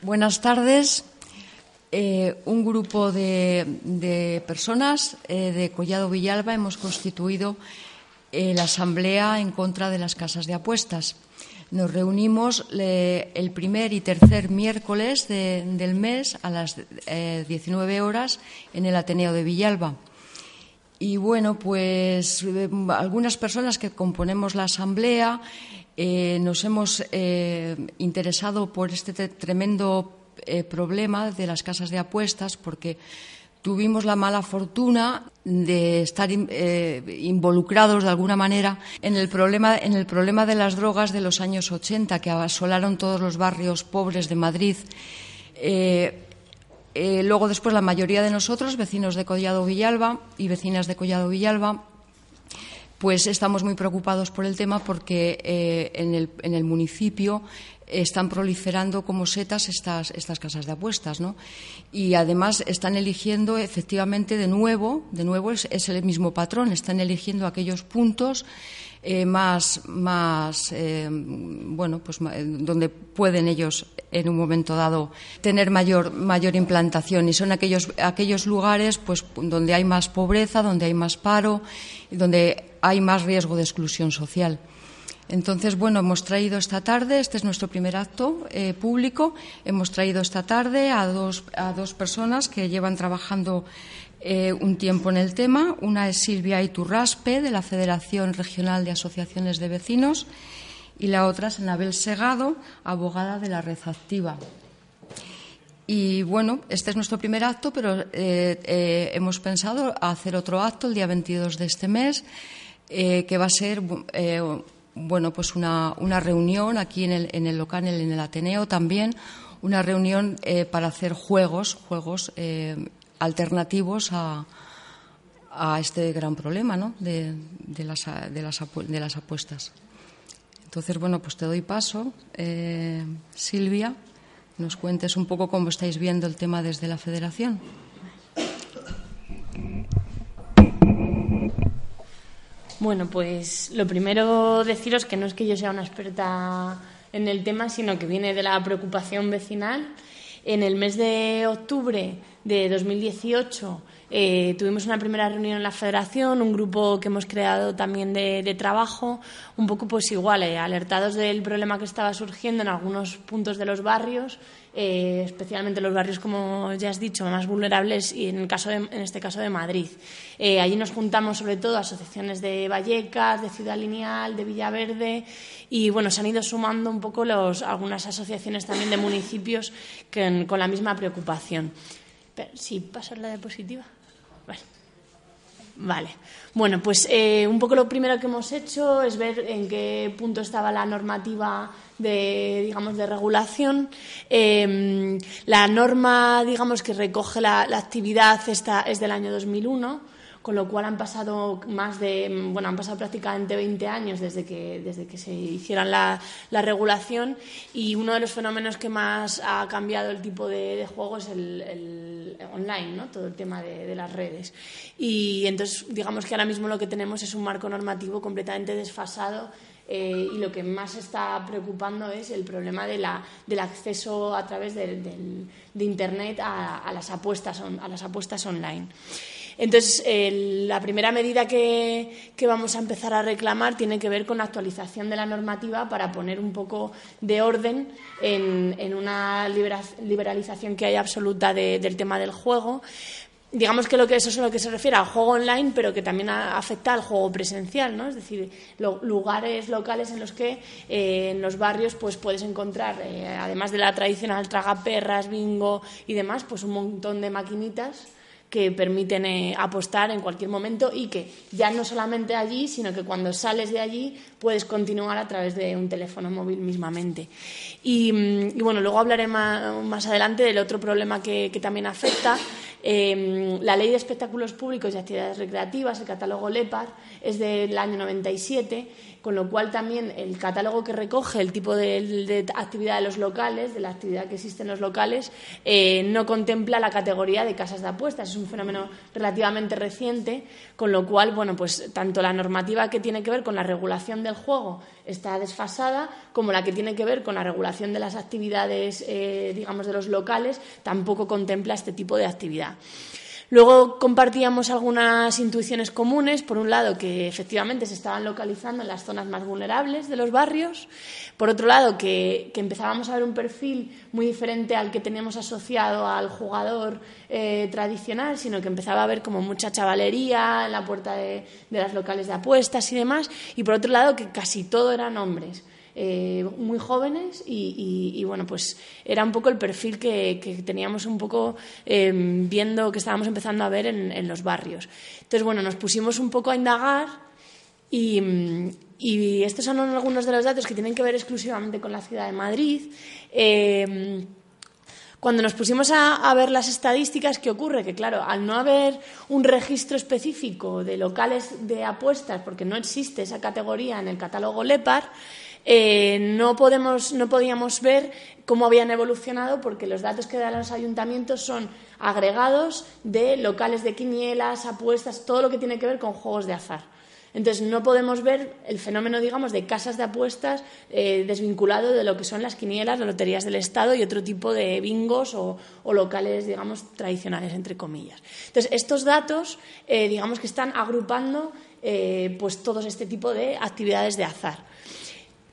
Buenas tardes. Eh, un grupo de, personas eh, de Collado Villalba hemos constituido eh, la Asamblea en contra de las casas de apuestas. Nos reunimos el primer y tercer miércoles de, del mes a las 19 horas en el Ateneo de Villalba. Y bueno, pues algunas personas que componemos la Asamblea eh, nos hemos eh, interesado por este tremendo eh, problema de las casas de apuestas porque tuvimos la mala fortuna de estar involucrados de alguna manera en el, problema, en el problema de las drogas de los años 80 que asolaron todos los barrios pobres de Madrid. Luego, después, la mayoría de nosotros, vecinos de Collado Villalba y vecinas de Collado Villalba, pues estamos muy preocupados por el tema porque eh, en, el, en, el, municipio están proliferando como setas estas, estas casas de apuestas, ¿no? Y además están eligiendo efectivamente de nuevo, de nuevo es, es el mismo patrón, están eligiendo aquellos puntos eh, más, más eh, bueno, pues donde pueden ellos en un momento dado tener mayor, mayor implantación y son aquellos, aquellos lugares pues donde hay más pobreza, donde hay más paro, donde hay más riesgo de exclusión social. Entonces, bueno, hemos traído esta tarde, este es nuestro primer acto eh, público, hemos traído esta tarde a dos, a dos personas que llevan trabajando eh, un tiempo en el tema. Una es Silvia Iturraspe, de la Federación Regional de Asociaciones de Vecinos, y la otra es Anabel Segado, abogada de la Red Activa. Y bueno, este es nuestro primer acto, pero eh, hemos pensado hacer otro acto el día 22 de este mes, eh, que va a ser eh, bueno, pues una, una, reunión aquí en el, en el local, en el Ateneo también, una reunión eh, para hacer juegos, juegos alternativos a, a, este gran problema ¿no? de, de, las, de, las, de, las, apuestas. Entonces, bueno, pues te doy paso, eh, Silvia, nos cuentes un poco cómo estáis viendo el tema desde la Federación. Bueno, pues lo primero deciros que no es que yo sea una experta en el tema, sino que viene de la preocupación vecinal. En el mes de octubre de 2018 eh, tuvimos una primera reunión en la federación, un grupo que hemos creado también de, trabajo, un poco pues igual, eh, alertados del problema que estaba surgiendo en algunos puntos de los barrios, eh, especialmente los barrios, como ya has dicho, más vulnerables y en, el caso de, en este caso de Madrid. Eh, allí nos juntamos sobre todo asociaciones de Vallecas, de Ciudad Lineal, de Villaverde y bueno, se han ido sumando un poco los, algunas asociaciones también de municipios que, con la misma preocupación. Pero, ¿Sí la diapositiva? Vale. Vale. Bueno, pues eh, un poco lo primero que hemos hecho es ver en qué punto estaba la normativa de, digamos, de regulación. Eh, la norma, digamos, que recoge la, la actividad esta es del año 2001 con lo cual han pasado más de, bueno, han pasado prácticamente 20 años desde que, desde que se hiciera la, la regulación y uno de los fenómenos que más ha cambiado el tipo de, de juego es el, online, ¿no? todo el tema de, las redes. Y entonces, digamos que ahora mismo lo que tenemos es un marco normativo completamente desfasado eh, y lo que más está preocupando es el problema de la, del acceso a través de, Internet a, las apuestas a las apuestas online. Entonces, la primera medida que, que, vamos a empezar a reclamar tiene que ver con la actualización de la normativa para poner un poco de orden en, en una liberalización que hay absoluta de, del tema del juego. Digamos que, lo que eso es lo que se refiere al juego online, pero que también afecta al juego presencial, ¿no? Es decir, lugares locales en los que eh, en los barrios pues puedes encontrar, eh, además de la tradicional tragaperras, bingo y demás, pues un montón de maquinitas que permiten eh, apostar en cualquier momento y que ya no solamente allí, sino que cuando sales de allí puedes continuar a través de un teléfono móvil mismamente. Y, mm, bueno, luego hablaré más, adelante del otro problema que, también afecta. Em, la Ley de Espectáculos Públicos y Actividades Recreativas, el catálogo LEPAR, es del año 97 con lo cual también el catálogo que recoge el tipo de, actividad de los locales, de la actividad que existe en los locales, eh, no contempla la categoría de casas de apuestas. Es un fenómeno relativamente reciente, con lo cual, bueno, pues tanto la normativa que tiene que ver con la regulación del juego está desfasada, como la que tiene que ver con la regulación de las actividades, eh, digamos, de los locales, tampoco contempla este tipo de actividad. Luego compartíamos algunas intuiciones comunes, por un lado que efectivamente se estaban localizando en las zonas más vulnerables de los barrios, por otro lado que, empezábamos a ver un perfil muy diferente al que teníamos asociado al jugador eh, tradicional, sino que empezaba a haber como mucha chavalería en la puerta de, de las locales de apuestas y demás, y por otro lado que casi todo eran hombres. Eh, muy jóvenes y, bueno, pues era un poco el perfil que, teníamos un poco em, viendo, que estábamos empezando a ver en, los barrios. Entonces, bueno, nos pusimos un poco a indagar y, estos son algunos de los datos que tienen que ver exclusivamente con la ciudad de Madrid. Em, cuando nos pusimos a, ver las estadísticas, ¿qué ocurre? Que claro, al no haber un registro específico de locales de apuestas, porque no existe esa categoría en el catálogo LEPAR, eh, no, podemos, no podíamos ver cómo habían evolucionado porque los datos que dan los ayuntamientos son agregados de locales de quinielas, apuestas, todo lo que tiene que ver con juegos de azar. Entonces, no podemos ver el fenómeno, digamos, de casas de apuestas eh, desvinculado de lo que son las quinielas, las loterías del Estado y otro tipo de bingos o, locales, digamos, tradicionales, entre comillas. Entonces, estos datos, eh, digamos que están agrupando pues todo este tipo de actividades de azar.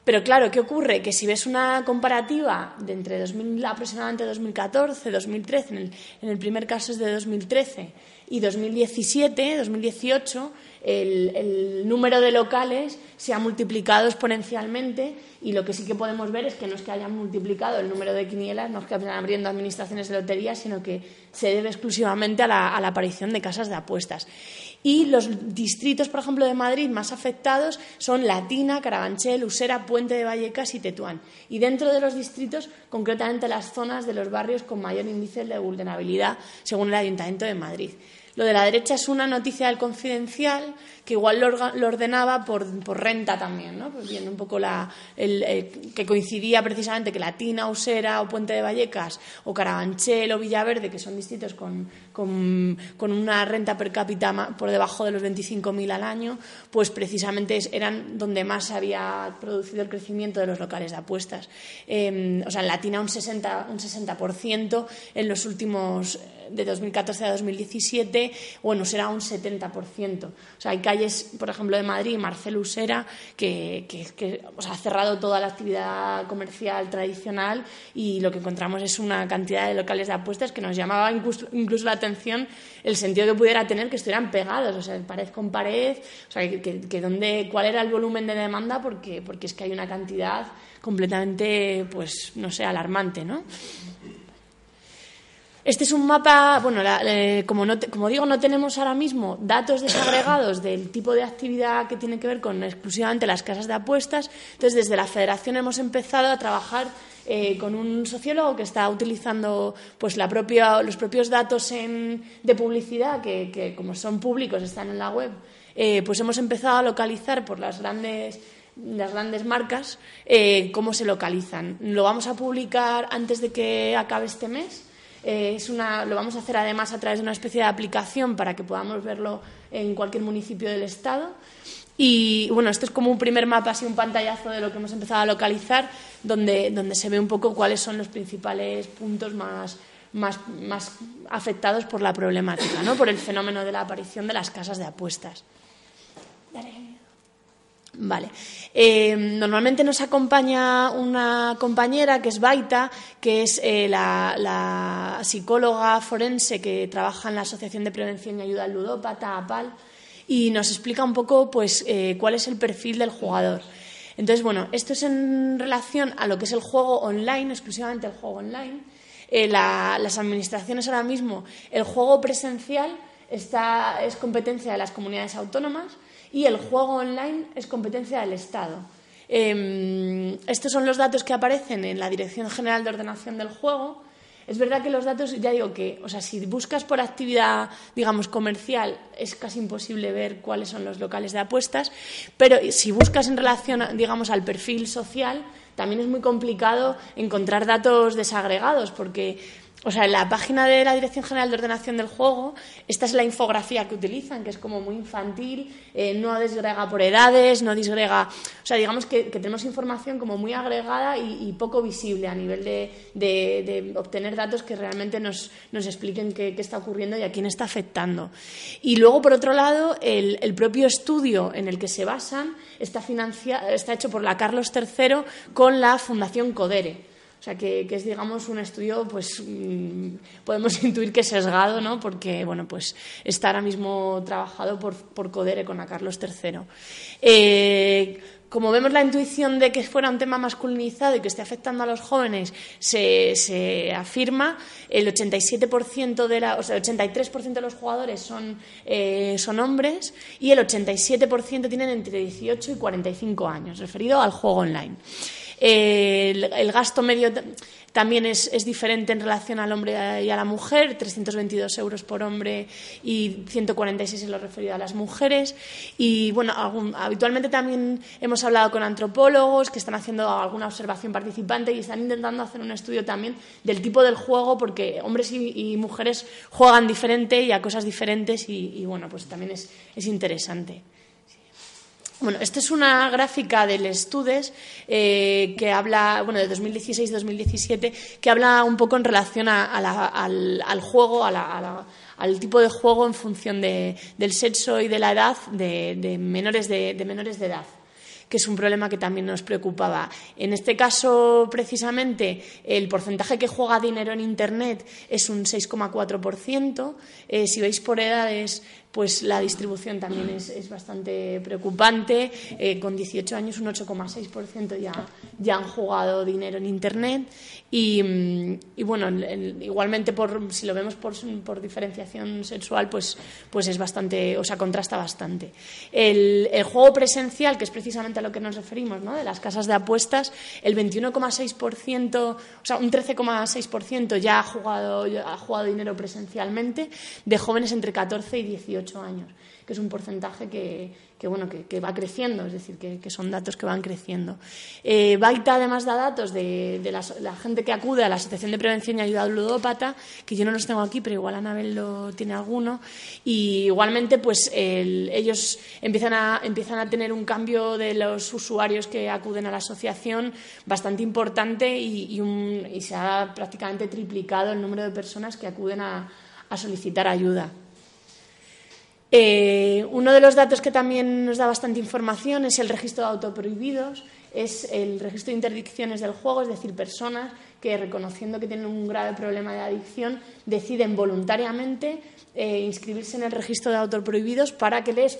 Pero claro, ¿qué ocurre? Que si ves una comparativa de entre 2000, aproximadamente 2014, 2013, en el, en el primer caso es de 2013, y 2017, 2018, el, el, número de locales se ha multiplicado exponencialmente y lo que sí que podemos ver es que no es que hayan multiplicado el número de quinielas, no es que vayan abriendo administraciones de lotería, sino que se debe exclusivamente a la aparición de casas de apuestas. Y los distritos, por ejemplo, de Madrid más afectados son Latina, Carabanchel, Usera, Puente de Vallecas y Tetuán. Y dentro de los distritos, concretamente las zonas de los barrios con mayor índice de vulnerabilidad, según el Ayuntamiento de Madrid. Lo de la derecha es una noticia del confidencial que igual lo, ordenaba por, renta también, ¿no? Pues viendo un poco la, el, que coincidía precisamente que Latina, Usera o Puente de Vallecas o Carabanchel o Villaverde, que son distritos con, con, una renta per cápita por debajo de los 25.000 al año, pues precisamente eran donde más se había producido el crecimiento de los locales de apuestas. Em, o sea, en Latina un 60%, un 60% en los últimos de 2014 a 2017, bueno, será un 70%. O sea, hay calles, por ejemplo, de Madrid, Marcelo Usera, que, ha cerrado toda la actividad comercial tradicional y lo que encontramos es una cantidad de locales de apuestas que nos llamaba incluso, la atención el sentido que pudiera tener que estuvieran pegados, o sea, pared con pared, o sea, que, donde, cuál era el volumen de demanda, porque, porque es que hay una cantidad completamente, pues, no sé, alarmante, ¿no? Este es un mapa, bueno, eh, como, como digo, no tenemos ahora mismo datos desagregados del tipo de actividad que tiene que ver con exclusivamente las casas de apuestas. Entonces, desde la Federación hemos empezado a trabajar eh, con un sociólogo que está utilizando pues, la propia, los propios datos de publicidad, que, como son públicos, están en la web. Eh, pues hemos empezado a localizar por las grandes las grandes marcas cómo se localizan. Lo vamos a publicar antes de que acabe este mes eh, es una, lo vamos a hacer además a través de una especie de aplicación para que podamos verlo en cualquier municipio del Estado. Y bueno, esto es como un primer mapa, así un pantallazo de lo que hemos empezado a localizar, donde, donde se ve un poco cuáles son los principales puntos más, más, más afectados por la problemática, ¿no? por el fenómeno de la aparición de las casas de apuestas. Vale. Eh, normalmente nos acompaña una compañera que es Baita, que es eh, la, psicóloga forense que trabaja en la Asociación de Prevención y Ayuda al Ludópata, APAL, y nos explica un poco pues, eh, cuál es el perfil del jugador. Entonces, bueno, esto es en relación a lo que es el juego online, exclusivamente el juego online. Eh, las administraciones ahora mismo, el juego presencial está, es competencia de las comunidades autónomas y el juego online es competencia del Estado. Em, estos son los datos que aparecen en la Dirección General de Ordenación del Juego. Es verdad que los datos, ya digo que, o sea, si buscas por actividad, digamos, comercial, es casi imposible ver cuáles son los locales de apuestas, pero si buscas en relación, digamos, al perfil social, también es muy complicado encontrar datos desagregados, porque o sea, en la página de la Dirección General de Ordenación del Juego, esta es la infografía que utilizan, que es como muy infantil, eh, no desgrega por edades, no disgrega. O sea, digamos que, tenemos información como muy agregada y, poco visible a nivel de, obtener datos que realmente nos, expliquen qué, está ocurriendo y a quién está afectando. Y luego, por otro lado, el, propio estudio en el que se basan está, está hecho por la Carlos III con la Fundación Codere. O sea, que, es, digamos, un estudio, pues mm, podemos intuir que es sesgado, ¿no? Porque, bueno, pues está ahora mismo trabajado por, por Codere con a Carlos III. Eh, como vemos la intuición de que fuera un tema masculinizado y que esté afectando a los jóvenes se, afirma, el 87% de la, o sea, el 83% de los jugadores son, eh, son hombres y el 87% tienen entre 18 y 45 años, referido al juego online el, gasto medio también es, diferente en relación al hombre y a la mujer, 322 euros por hombre y 146 en lo referido a las mujeres. Y bueno, habitualmente también hemos hablado con antropólogos que están haciendo alguna observación participante y están intentando hacer un estudio también del tipo del juego, porque hombres y, mujeres juegan diferente y a cosas diferentes y, bueno, pues también es interesante. Bueno, esta es una gráfica del Estudes eh, que habla, bueno, de 2016-2017, que habla un poco en relación al, juego, al tipo de juego en función del sexo y de la edad de, menores de, menores de edad que es un problema que también nos preocupaba. En este caso, precisamente, el porcentaje que juega dinero en Internet es un 6,4%. Eh, si veis por edades, pues la distribución también es, bastante preocupante. Eh, con 18 años, un 8,6% ya, ya han jugado dinero en Internet. Y, mm, bueno, igualmente, por, si lo vemos por, por, diferenciación sexual, pues, pues es bastante, o sea, contrasta bastante. El, el, juego presencial, que es precisamente a lo que nos referimos, ¿no? de las casas de apuestas, el 21,6%, o sea, un 13,6% ya ya ha jugado dinero presencialmente de jóvenes entre 14 y 18 años, que es un porcentaje que, bueno, que, va creciendo, es decir, que, son datos que van creciendo. Eh, Baita además da datos de, la, gente que acude a la Asociación de Prevención y Ayuda al Ludópata, que yo no los tengo aquí, pero igual Anabel lo tiene alguno, y igualmente pues ellos empiezan a, empiezan a tener un cambio de los usuarios que acuden a la asociación bastante importante y, se ha prácticamente triplicado el número de personas que acuden a solicitar ayuda. Eh, uno de los datos que también nos da bastante información es el registro de autoprohibidos, es el registro de interdicciones del juego, es decir, personas que reconociendo que tienen un grave problema de adicción deciden voluntariamente eh, inscribirse en el registro de autoprohibidos para que les,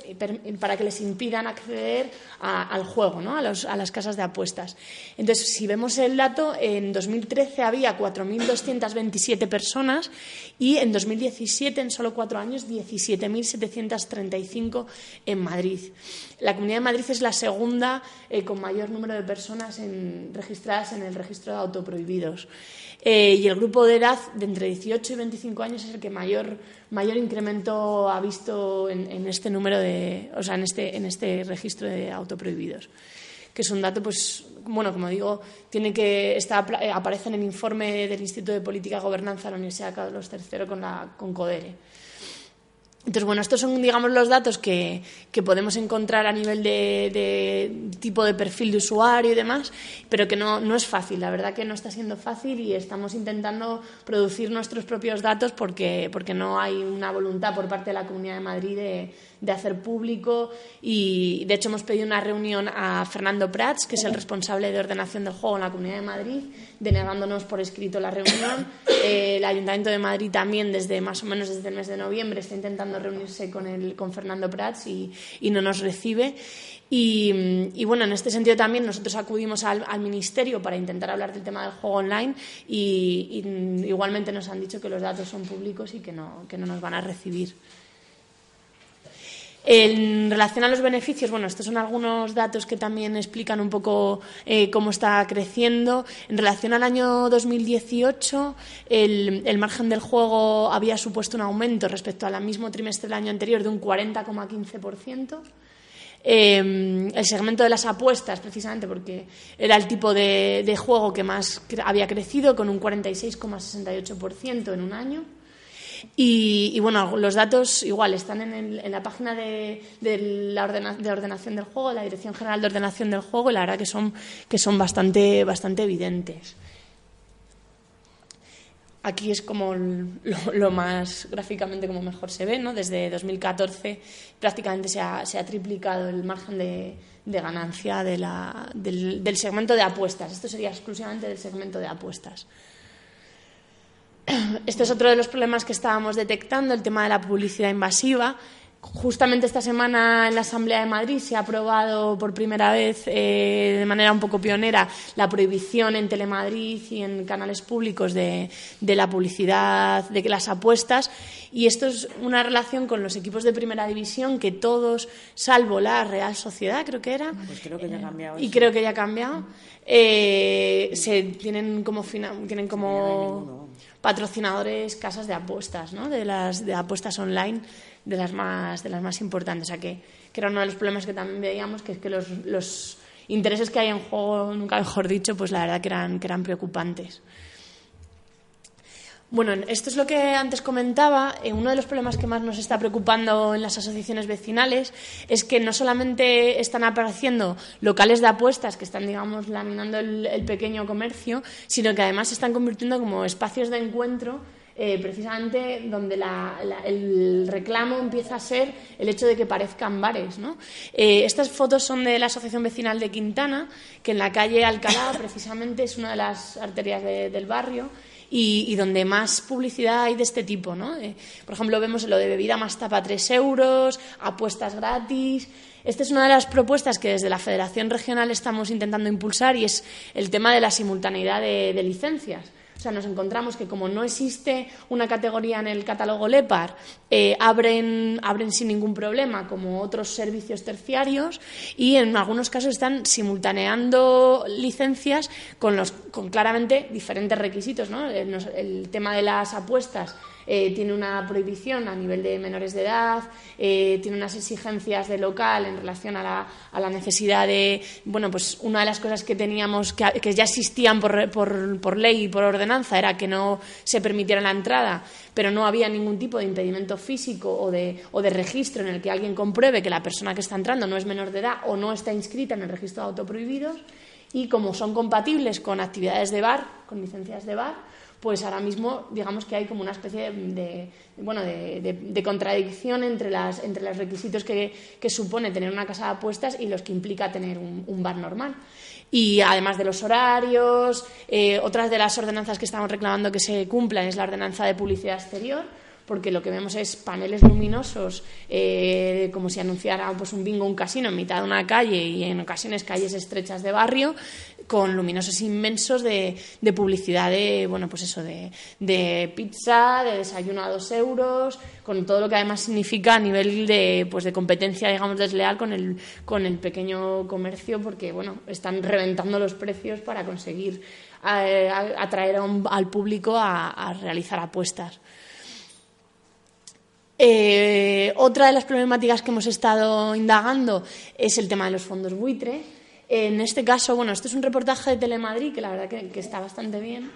para que les impidan acceder al juego, ¿no? a, a, las casas de apuestas. Entonces, si vemos el dato, en 2013 había 4.227 personas y en 2017, en solo cuatro años, 17.735 en Madrid. La Comunidad de Madrid es la segunda eh, con mayor número de personas registradas en el registro de autoprohibidos. Eh, y el grupo de edad de entre 18 y 25 años es el que mayor, mayor incremento ha visto en, este número de, o sea, en este, en este registro de autoprohibidos que es un dato, pues, bueno, como digo, tiene que está, aparece en el informe del Instituto de Política y Gobernanza de la Universidad Carlos III con, la, con CODERE. Entonces, bueno, estos son, digamos, los datos que, podemos encontrar a nivel de, tipo de perfil de usuario y demás, pero que no, no, es fácil, la verdad que no está siendo fácil y estamos intentando producir nuestros propios datos porque, porque no hay una voluntad por parte de la Comunidad de Madrid de, de hacer público y de hecho hemos pedido una reunión a Fernando Prats, que es el responsable de ordenación del juego en la Comunidad de Madrid, denegándonos por escrito la reunión. Eh, el Ayuntamiento de Madrid también desde más o menos desde el mes de noviembre está intentando reunirse con, el, con Fernando Prats y, y no nos recibe. Y, bueno, en este sentido también nosotros acudimos al, Ministerio para intentar hablar del tema del juego online y, igualmente nos han dicho que los datos son públicos y que no, que no nos van a recibir. En relación a los beneficios, bueno, estos son algunos datos que también explican un poco eh, cómo está creciendo. En relación al año 2018, el, el, margen del juego había supuesto un aumento respecto al mismo trimestre del año anterior de un 40,15%. Em, el segmento de las apuestas, precisamente porque era el tipo de, juego que más había crecido, con un 46,68% en un año. Y, bueno, los datos igual están en, la página de, la de ordenación del juego, la Dirección General de Ordenación del Juego, y la verdad que son, que son bastante, bastante evidentes. Aquí es como lo, más gráficamente como mejor se ve, ¿no? Desde 2014 prácticamente se ha, triplicado el margen de, ganancia del, segmento de apuestas. Esto sería exclusivamente del segmento de apuestas. Este es otro de los problemas que estábamos detectando, el tema de la publicidad invasiva. Justamente esta semana en la Asamblea de Madrid se ha aprobado por primera vez, eh, de manera un poco pionera, la prohibición en Telemadrid y en canales públicos de, la publicidad, de las apuestas. Y esto es una relación con los equipos de primera división que todos, salvo la Real Sociedad, creo que era. Pues creo que ya ha cambiado. Y creo que ya ha cambiado. Eh, se tienen como, tienen como patrocinadores casas de apuestas, ¿no? de las de apuestas online de las más, de las más importantes. O sea, que, era uno de los problemas que también veíamos, que es que los, los intereses que hay en juego, nunca mejor dicho, pues la verdad que eran, que eran preocupantes. Bueno, esto es lo que antes comentaba. Eh, uno de los problemas que más nos está preocupando en las asociaciones vecinales es que no solamente están apareciendo locales de apuestas que están, digamos, laminando el, el pequeño comercio, sino que además se están convirtiendo como espacios de encuentro eh, precisamente donde el reclamo empieza a ser el hecho de que parezcan bares. ¿no? Eh, estas fotos son de la Asociación Vecinal de Quintana, que en la calle Alcalá precisamente es una de las arterias del barrio. Y, donde más publicidad hay de este tipo. ¿no? Eh, por ejemplo, vemos lo de bebida más tapa 3 euros, apuestas gratis. Esta es una de las propuestas que desde la Federación Regional estamos intentando impulsar y es el tema de la simultaneidad de licencias. Sea, nos encontramos que como no existe una categoría en el catálogo LEPAR, eh, abren, abren sin ningún problema como otros servicios terciarios y en algunos casos están simultaneando licencias con, los, con claramente diferentes requisitos. ¿no? el tema de las apuestas eh, tiene una prohibición a nivel de menores de edad, eh, tiene unas exigencias de local en relación a la, a la, necesidad de, bueno, pues una de las cosas que teníamos, que, que ya existían por, por, por, ley y por ordenanza, era que no se permitiera la entrada, pero no había ningún tipo de impedimento físico o de, o de registro en el que alguien compruebe que la persona que está entrando no es menor de edad o no está inscrita en el registro de autoprohibidos. Y como son compatibles con actividades de bar, con licencias de bar, pues ahora mismo digamos que hay como una especie de, bueno, de, contradicción entre, las, entre los requisitos que, supone tener una casa de apuestas y los que implica tener un, bar normal. Y además de los horarios, eh, otras de las ordenanzas que estamos reclamando que se cumplan es la ordenanza de publicidad exterior, porque lo que vemos es paneles luminosos, eh, como si anunciara pues, un bingo, un casino en mitad de una calle y en ocasiones calles estrechas de barrio, con luminosos inmensos de, publicidad de, bueno, pues eso, de, de, pizza, de desayuno a dos euros, con todo lo que además significa a nivel de, pues de competencia, digamos, desleal con el, con el pequeño comercio, porque, bueno, están reventando los precios para conseguir eh, atraer al público a realizar apuestas. Eh, otra de las problemáticas que hemos estado indagando es el tema de los fondos buitre. En este caso, bueno, esto es un reportaje de Telemadrid que la verdad que, está bastante bien.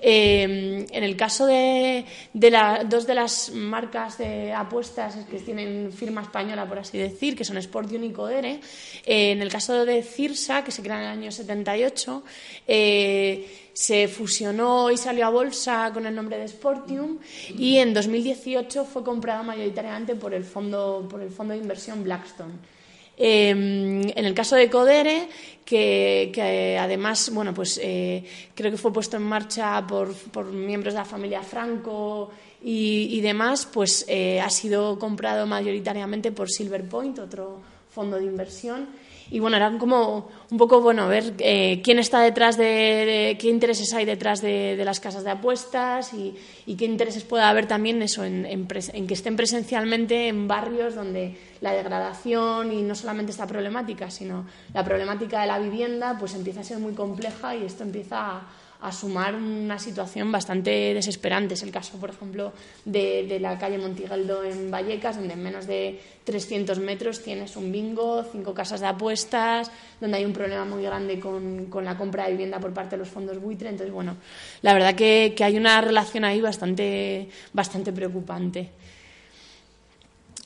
Eh, en el caso de, dos de las marcas de apuestas que tienen firma española, por así decir, que son Sport y Codere, eh, en el caso de Cirsa, que se crea en el año 78, se fusionó y salió a bolsa con el nombre de Sportium y en 2018 fue comprada mayoritariamente por el fondo, por el fondo de inversión Blackstone. Em, en el caso de Codere, que, además, bueno, pues eh, creo que fue puesto en marcha por, miembros de la familia Franco y, demás, pues eh, ha sido comprado mayoritariamente por Silver Point, otro fondo de inversión y bueno, era como un poco, bueno, ver eh, quién está detrás de, qué intereses hay detrás de, las casas de apuestas y, qué intereses puede haber también eso en, que estén presencialmente en barrios donde la degradación y no solamente esta problemática, sino la problemática de la vivienda, pues empieza a ser muy compleja y esto empieza a a sumar una situación bastante desesperante. Es el caso, por ejemplo, de, la calle Montigaldo en Vallecas, donde en menos de 300 metros tienes un bingo, cinco casas de apuestas, donde hay un problema muy grande con, la compra de vivienda por parte de los fondos buitre. Entonces, bueno, la verdad que, hay una relación ahí bastante, bastante preocupante.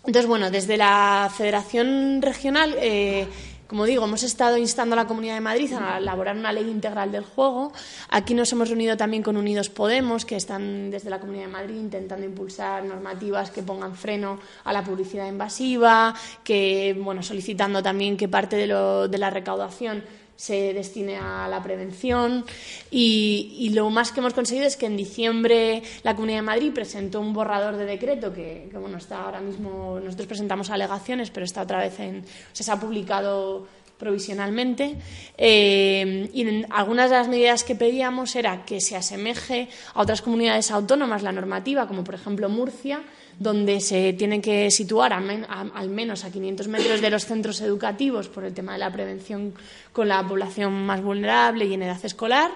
Entonces, bueno, desde la Federación Regional eh, como digo, hemos estado instando a la Comunidad de Madrid a elaborar una ley integral del juego. Aquí nos hemos reunido también con Unidos Podemos, que están desde la Comunidad de Madrid intentando impulsar normativas que pongan freno a la publicidad invasiva, que bueno, solicitando también que parte de, de la recaudación se destine a la prevención. Y, lo más que hemos conseguido es que en diciembre la Comunidad de Madrid presentó un borrador de decreto que, bueno está ahora mismo nosotros presentamos alegaciones pero está otra vez en se ha publicado provisionalmente. Eh, y algunas de las medidas que pedíamos era que se asemeje a otras comunidades autónomas la normativa como por ejemplo Murcia donde se tiene que situar al menos a 500 metros de los centros educativos por el tema de la prevención con la población más vulnerable y en edad escolar.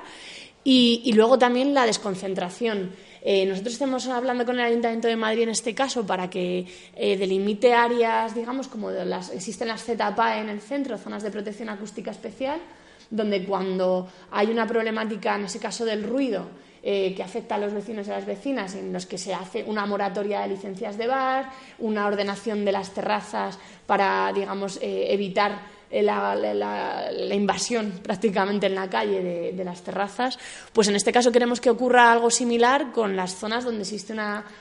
Y, luego también la desconcentración. Eh, nosotros estamos hablando con el Ayuntamiento de Madrid en este caso para que eh, delimite áreas, digamos, como las, existen las ZPA en el centro, zonas de protección acústica especial, donde cuando hay una problemática, en ese caso del ruido, eh, que afecta a los vecinos y a las vecinas, en los que se hace una moratoria de licencias de bar, una ordenación de las terrazas para, digamos, eh, evitar la, invasión prácticamente en la calle de, las terrazas, pues en este caso queremos que ocurra algo similar con las zonas donde existen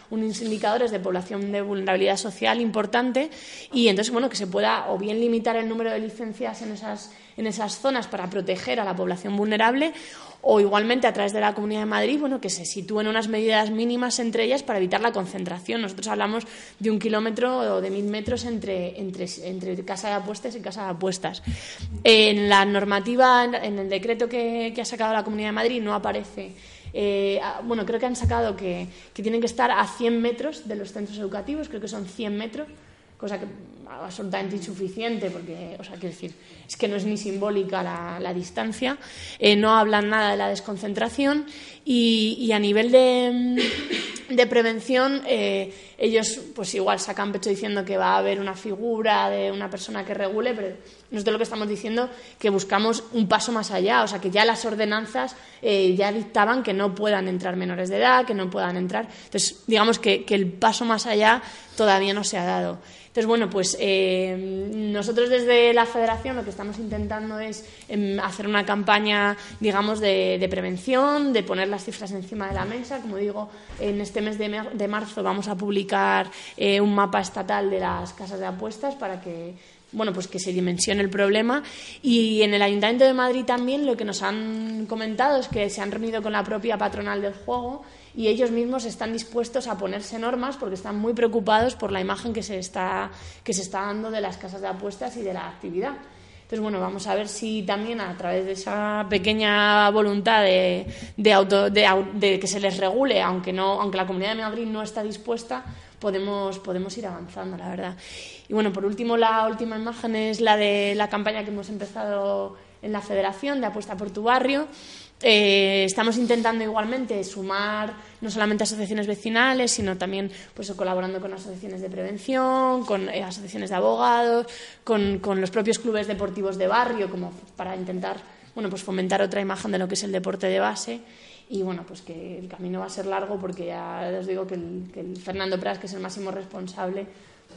unos indicadores de población de vulnerabilidad social importante y entonces, bueno, que se pueda o bien limitar el número de licencias en esas, en esas zonas para proteger a la población vulnerable o igualmente a través de la Comunidad de Madrid, bueno, que se sitúen unas medidas mínimas entre ellas para evitar la concentración. Nosotros hablamos de un kilómetro o de mil metros entre, entre, casa de apuestas y casa de apuestas. En la normativa, en el decreto que, ha sacado la Comunidad de Madrid, no aparece. Eh, bueno, creo que han sacado que, que tienen que estar a 100 metros de los centros educativos, creo que son 100 metros cosa que absolutamente insuficiente, porque, o sea, quiero decir, es que no es ni simbólica la, distancia, eh, no hablan nada de la desconcentración y, a nivel de, de prevención, eh, ellos pues igual sacan pecho diciendo que va a haber una figura de una persona que regule, pero nosotros lo que estamos diciendo que buscamos un paso más allá, o sea, que ya las ordenanzas eh, ya dictaban que no puedan entrar menores de edad, que no puedan entrar. Entonces, digamos que, que el paso más allá todavía no se ha dado. Entonces, bueno, pues eh, nosotros desde la Federación lo que estamos intentando es em, hacer una campaña, digamos, de, prevención, de poner las cifras encima de la mesa. Como digo, en este mes de, marzo vamos a publicar eh, un mapa estatal de las casas de apuestas para que bueno, pues que se dimensione el problema. Y en el Ayuntamiento de Madrid también lo que nos han comentado es que se han reunido con la propia patronal del juego y ellos mismos están dispuestos a ponerse normas porque están muy preocupados por la imagen que se está, que se está dando de las casas de apuestas y de la actividad. Entonces, bueno, vamos a ver si también a través de esa pequeña voluntad de, que se les regule, aunque, no, aunque la Comunidad de Madrid no está dispuesta, podemos, podemos ir avanzando, la verdad. Y bueno, por último, la última imagen es la de la campaña que hemos empezado en la Federación de Apuesta por tu Barrio. Eh, estamos intentando igualmente sumar no solamente asociaciones vecinales, sino también pues, colaborando con asociaciones de prevención, con eh, asociaciones de abogados, con, con, los propios clubes deportivos de barrio, como para intentar bueno, pues fomentar otra imagen de lo que es el deporte de base. Y bueno, pues que el camino va a ser largo porque ya os digo que el, Fernando Pras, que es el máximo responsable,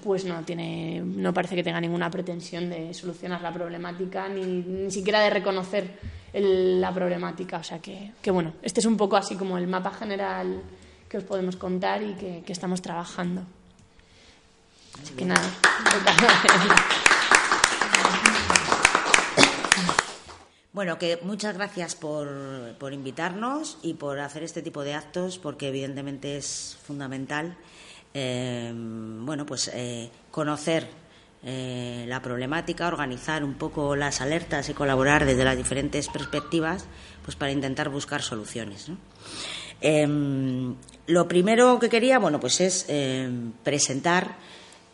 pues no tiene, no parece que tenga ninguna pretensión de solucionar la problemática ni, ni siquiera de reconocer la problemática. O sea que, que, bueno, este es un poco así como el mapa general que os podemos contar y que, que estamos trabajando. Así que nada. Bueno, que muchas gracias por, por, invitarnos y por hacer este tipo de actos, porque evidentemente es fundamental, eh, bueno, pues eh, conocer la problemática, organizar un poco las alertas y colaborar desde las diferentes perspectivas, pues para intentar buscar soluciones. Em, lo primero que quería, bueno, pues es em, presentar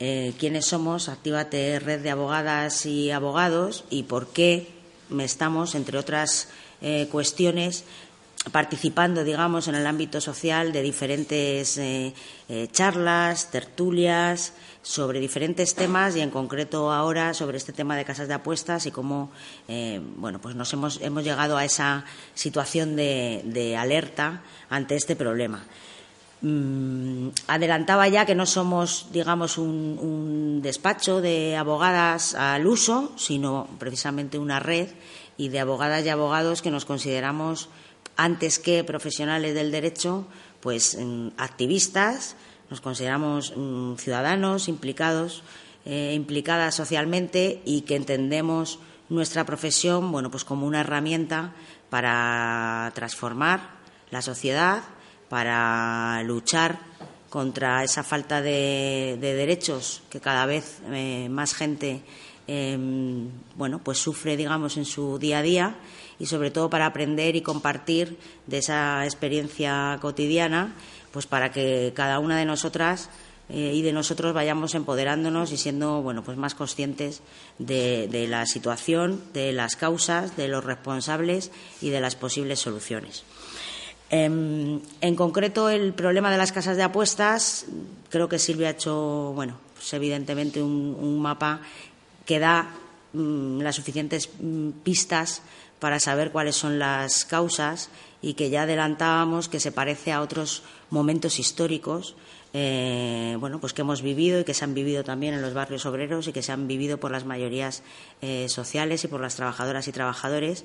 eh, quiénes somos, Actívate Red de Abogadas y Abogados y por qué estamos, entre otras eh, cuestiones, participando, digamos, en el ámbito social de diferentes eh, charlas, tertulias sobre diferentes temas y, en concreto, ahora sobre este tema de casas de apuestas y cómo, bueno, pues nos hemos, hemos llegado a esa situación de alerta ante este problema. Mm, adelantaba ya que no somos, digamos, un, despacho de abogadas al uso, sino precisamente una red y de abogadas y abogados que nos consideramos, antes que profesionales del derecho, pues mm, activistas, nos consideramos mm, ciudadanos implicados, eh, implicadas socialmente y que entendemos nuestra profesión, bueno, pues como una herramienta para transformar la sociedad para luchar contra esa falta de, derechos que cada vez eh, más gente em, bueno pues sufre digamos en su día a día y sobre todo para aprender y compartir de esa experiencia cotidiana pues para que cada una de nosotras eh, y de nosotros vayamos empoderándonos y siendo bueno pues más conscientes de, la situación de las causas de los responsables y de las posibles soluciones en concreto, el problema de las casas de apuestas, creo que Silvia ha hecho, bueno, pues evidentemente un, mapa que da mm, las suficientes mm, pistas para saber cuáles son las causas y que ya adelantábamos que se parece a otros momentos históricos eh, bueno, pues que hemos vivido y que se han vivido también en los barrios obreros y que se han vivido por las mayorías eh, sociales y por las trabajadoras y trabajadores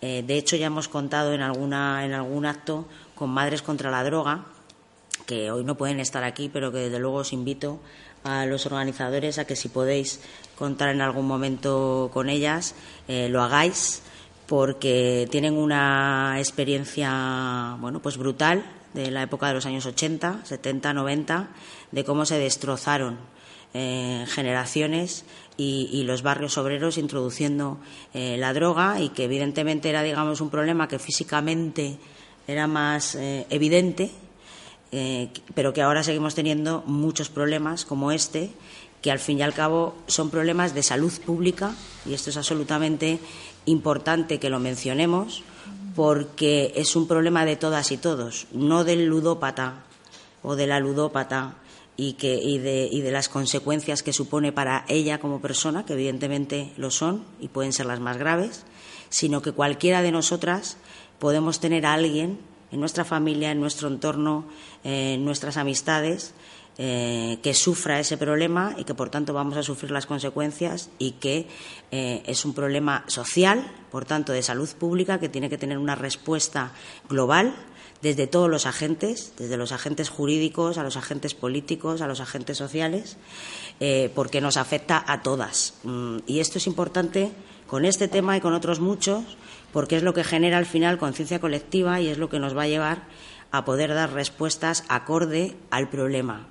eh, de hecho, ya hemos contado en, alguna, en algún acto con Madres contra la Droga, que hoy no pueden estar aquí, pero que desde luego os invito a los organizadores a que si podéis contar en algún momento con ellas, eh, lo hagáis, porque tienen una experiencia, bueno, pues brutal de la época de los años 80, 70, 90, de cómo se destrozaron eh, generaciones y, los barrios obreros introduciendo eh, la droga y que evidentemente era, digamos, un problema que físicamente era más eh, evidente, eh, pero que ahora seguimos teniendo muchos problemas como este, que al fin y al cabo son problemas de salud pública y esto es absolutamente importante que lo mencionemos porque es un problema de todas y todos, no del ludópata o de la ludópata y, que, y, de, y de las consecuencias que supone para ella como persona, que evidentemente lo son y pueden ser las más graves, sino que cualquiera de nosotras podemos tener a alguien en nuestra familia, en nuestro entorno, en nuestras amistades, eh, que sufra ese problema y que por tanto vamos a sufrir las consecuencias y que eh, es un problema social, por tanto de salud pública, que tiene que tener una respuesta global desde todos los agentes, desde los agentes jurídicos a los agentes políticos, a los agentes sociales, eh, porque nos afecta a todas. Mm, y esto es importante con este tema y con otros muchos, porque es lo que genera al final conciencia colectiva y es lo que nos va a llevar a poder dar respuestas acorde al problema.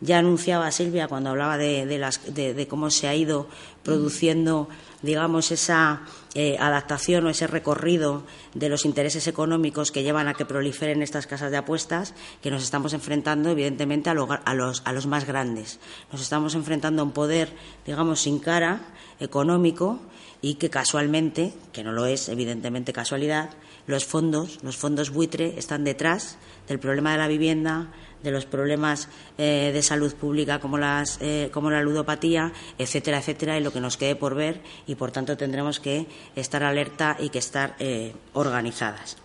Ya anunciaba Silvia cuando hablaba de, cómo se ha ido produciendo, digamos, esa eh, adaptación o ese recorrido de los intereses económicos que llevan a que proliferen estas casas de apuestas, que nos estamos enfrentando, evidentemente, a, los, a los más grandes. Nos estamos enfrentando a un poder, digamos, sin cara, económico, y que casualmente, que no lo es, evidentemente casualidad, los fondos, los fondos buitre están detrás del problema de la vivienda, de los problemas eh, de salud pública como, las, eh, como la ludopatía, etcétera, etcétera, y lo que nos quede por ver y, por tanto, tendremos que estar alerta y que estar eh, organizadas.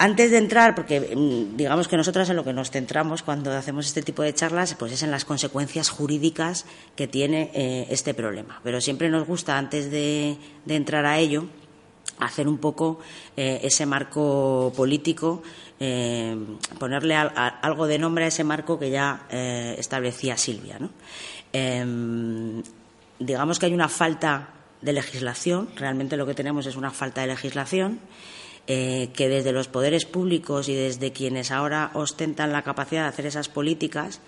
Antes de entrar, porque mm, digamos que nosotras en lo que nos centramos cuando hacemos este tipo de charlas, pues es en las consecuencias jurídicas que tiene este problema. Pero siempre nos gusta, antes de entrar a ello, hacer un poco eh, ese marco político, eh, ponerle algo de nombre a ese marco que ya eh, establecía Silvia. Em, digamos que hay una falta de legislación, realmente lo que tenemos es una falta de legislación. que desde los poderes públicos y desde quienes ahora ostentan la capacidad de hacer esas políticas,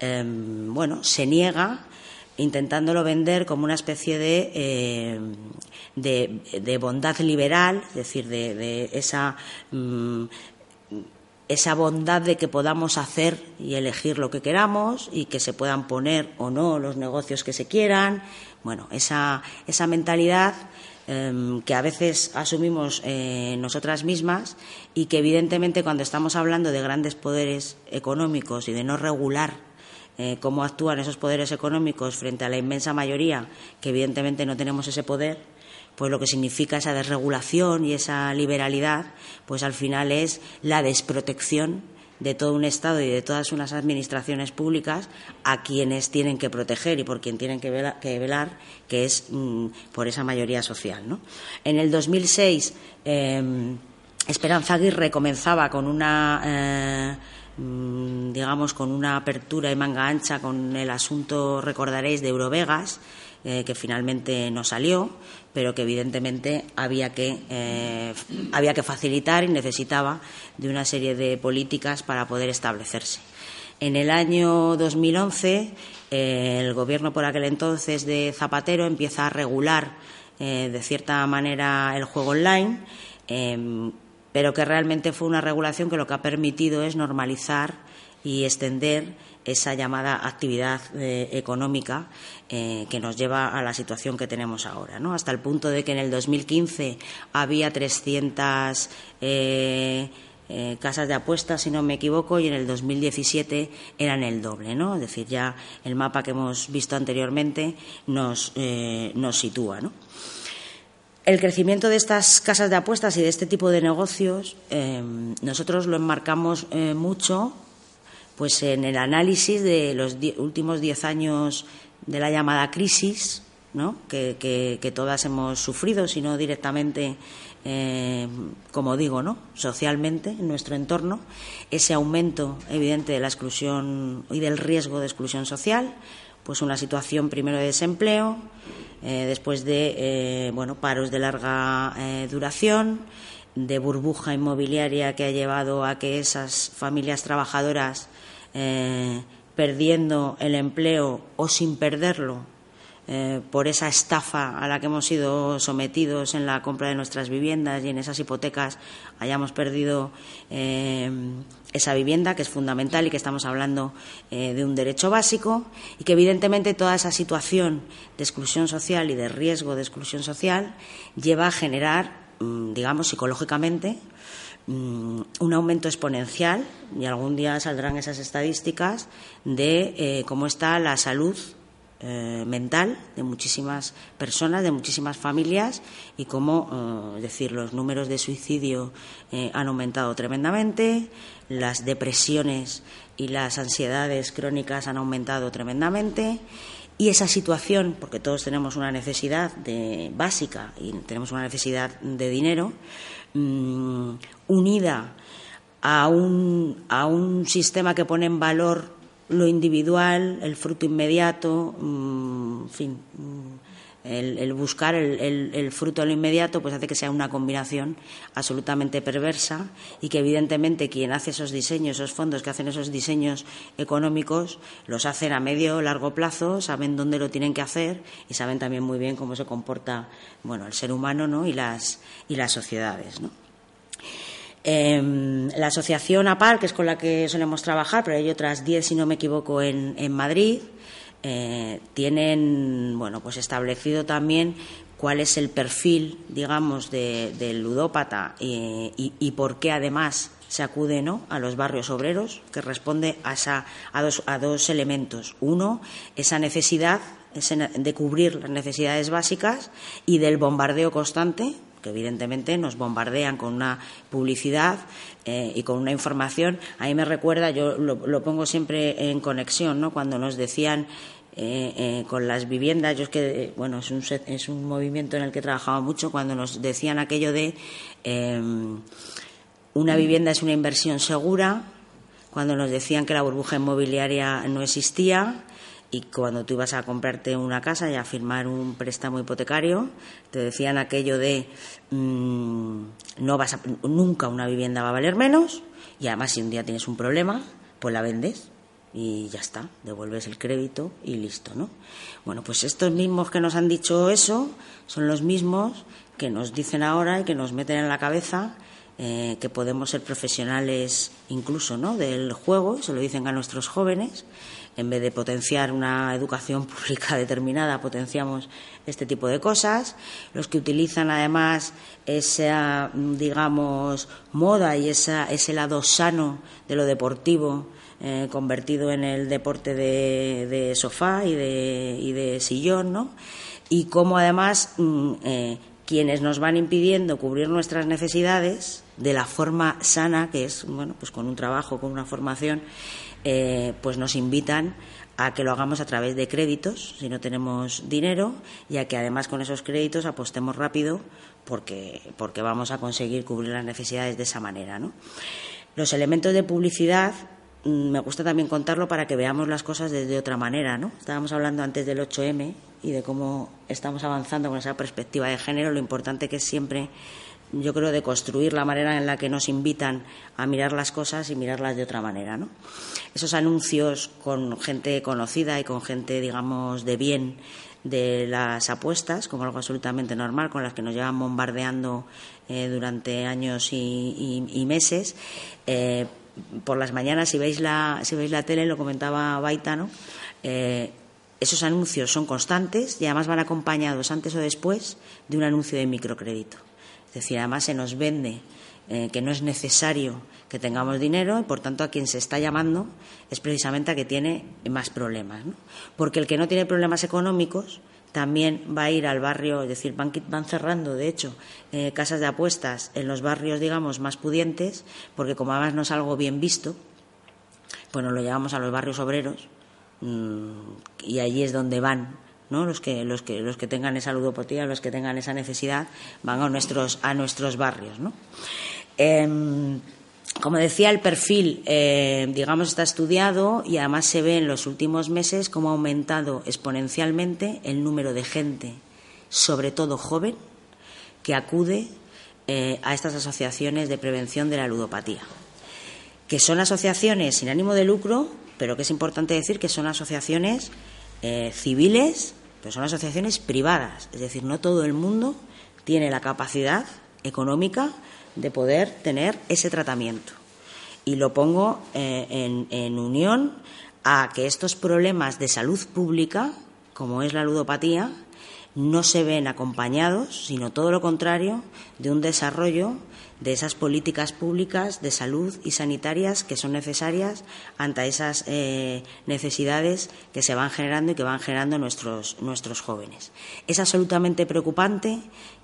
em, bueno, se niega intentándolo vender como una especie de, eh, de, bondad liberal, es decir, de, esa, mm, esa bondad de que podamos hacer y elegir lo que queramos y que se puedan poner o no los negocios que se quieran. Bueno, esa, esa mentalidad em, que a veces asumimos eh, nosotras mismas y que evidentemente cuando estamos hablando de grandes poderes económicos y de no regular eh, cómo actúan esos poderes económicos frente a la inmensa mayoría, que evidentemente no tenemos ese poder, pues lo que significa esa desregulación y esa liberalidad, pues al final es la desprotección de todo un Estado y de todas unas administraciones públicas a quienes tienen que proteger y por quien tienen que velar, que, es mm, por esa mayoría social. En el 2006, eh, Esperanza Aguirre comenzaba con una. Eh, digamos, con una apertura y manga ancha con el asunto, recordaréis, de Eurovegas, eh, que finalmente no salió, pero que evidentemente había que, eh, había que facilitar y necesitaba de una serie de políticas para poder establecerse. En el año 2011, eh, el gobierno por aquel entonces de Zapatero empieza a regular de cierta manera el juego online em, pero que realmente fue una regulación que lo que ha permitido es normalizar y extender esa llamada actividad eh, económica eh, que nos lleva a la situación que tenemos ahora. Hasta el punto de que en el 2015 había 300 eh, casas de apuestas, si no me equivoco, y en el 2017 eran el doble, ¿no? Es decir, ya el mapa que hemos visto anteriormente nos, sitúa. El crecimiento de estas casas de apuestas y de este tipo de negocios, eh, nosotros lo enmarcamos eh, mucho pues en el análisis de los últimos diez años de la llamada crisis, ¿no? que, todas hemos sufrido, sino directamente, eh, como digo, ¿no? socialmente en nuestro entorno, ese aumento evidente de la exclusión y del riesgo de exclusión social, pues una situación primero de desempleo, eh, después de eh, bueno, paros de larga eh, duración, de burbuja inmobiliaria que ha llevado a que esas familias trabajadoras, perdiendo el empleo o sin perderlo, por esa estafa a la que hemos sido sometidos en la compra de nuestras viviendas y en esas hipotecas hayamos perdido esa vivienda, que es fundamental y que estamos hablando eh, de un derecho básico, y que evidentemente toda esa situación de exclusión social y de riesgo de exclusión social lleva a generar, mm, digamos, psicológicamente, mm, un aumento exponencial, y algún día saldrán esas estadísticas, de cómo está la salud eh, mental de muchísimas personas, de muchísimas familias y cómo, eh, decir, los números de suicidio eh, han aumentado tremendamente, las depresiones y las ansiedades crónicas han aumentado tremendamente y esa situación, porque todos tenemos una necesidad de, básica y tenemos una necesidad de dinero, mm, unida a un, a un sistema que pone en valor lo individual, el fruto inmediato, mm, en fin, mm, el, buscar el, fruto de lo inmediato, pues hace que sea una combinación absolutamente perversa y que evidentemente quien hace esos diseños, esos fondos que hacen esos diseños económicos, los hacen a medio largo plazo, saben dónde lo tienen que hacer y saben también muy bien cómo se comporta, bueno, el ser humano, ¿no? Y las y las sociedades, ¿no? Em, la asociación APAR, que es con la que solemos trabajar, pero hay otras diez, si no me equivoco, en, Madrid, eh, tienen bueno, pues establecido también cuál es el perfil, digamos, del ludópata y, por qué además se acude ¿no? a los barrios obreros, que responde a, esa, a, dos, a dos elementos. Uno, esa necesidad de cubrir las necesidades básicas y del bombardeo constante que evidentemente nos bombardean con una publicidad eh, y con una información. A mí me recuerda, yo lo, pongo siempre en conexión, ¿no? Cuando nos decían eh, eh, con las viviendas, yo es que, bueno, es un, es un movimiento en el que he trabajado mucho, cuando nos decían aquello de em, una vivienda es una inversión segura, cuando nos decían que la burbuja inmobiliaria no existía, y cuando tú ibas a comprarte una casa y a firmar un préstamo hipotecario, te decían aquello de mm, no vas nunca una vivienda va a valer menos y además si un día tienes un problema, pues la vendes y ya está, devuelves el crédito y listo, ¿no? Bueno, pues estos mismos que nos han dicho eso son los mismos que nos dicen ahora y que nos meten en la cabeza eh, que podemos ser profesionales incluso ¿no? del juego, se lo dicen a nuestros jóvenes, en vez de potenciar una educación pública determinada, potenciamos este tipo de cosas. Los que utilizan además esa, digamos, moda y esa, ese lado sano de lo deportivo eh, convertido en el deporte de, sofá y de, y de, sillón, ¿no? Y cómo además mm, eh, quienes nos van impidiendo cubrir nuestras necesidades de la forma sana, que es, bueno, pues con un trabajo, con una formación, eh, pues nos invitan a que lo hagamos a través de créditos, si no tenemos dinero, y a que además con esos créditos apostemos rápido porque, porque vamos a conseguir cubrir las necesidades de esa manera. ¿no? Los elementos de publicidad mm, me gusta también contarlo para que veamos las cosas desde otra manera. ¿no? Estábamos hablando antes del 8M y de cómo estamos avanzando con esa perspectiva de género, lo importante que es siempre yo creo, de construir la manera en la que nos invitan a mirar las cosas y mirarlas de otra manera. ¿no? Esos anuncios con gente conocida y con gente, digamos, de bien de las apuestas, como algo absolutamente normal, con las que nos llevan bombardeando eh, durante años y, meses. Eh, por las mañanas, si veis la, si veis la tele, lo comentaba Baita, ¿no? Eh, esos anuncios son constantes y además van acompañados antes o después de un anuncio de microcrédito. Es decir, además se nos vende eh, que no es necesario que tengamos dinero y, por tanto, a quien se está llamando es precisamente a que tiene más problemas. Porque el que no tiene problemas económicos también va a ir al barrio, es decir, van, cerrando, de hecho, eh, casas de apuestas en los barrios, digamos, más pudientes, porque como además no es algo bien visto, pues nos lo llevamos a los barrios obreros mm, y allí es donde van ¿no? Los que, los que, los que tengan esa ludopatía, los que tengan esa necesidad, van a nuestros, a nuestros barrios, ¿no? Em, como decía, el perfil, eh, digamos, está estudiado y además se ve en los últimos meses cómo ha aumentado exponencialmente el número de gente, sobre todo joven, que acude eh, a estas asociaciones de prevención de la ludopatía, que son asociaciones sin ánimo de lucro, pero que es importante decir que son asociaciones eh, civiles, son asociaciones privadas. Es decir, no todo el mundo tiene la capacidad económica de poder tener ese tratamiento. Y lo pongo eh, en, unión a que estos problemas de salud pública, como es la ludopatía, no se ven acompañados, sino todo lo contrario, de un desarrollo de esas políticas públicas de salud y sanitarias que son necesarias ante esas eh, necesidades que se van generando y que van generando nuestros, nuestros jóvenes. Es absolutamente preocupante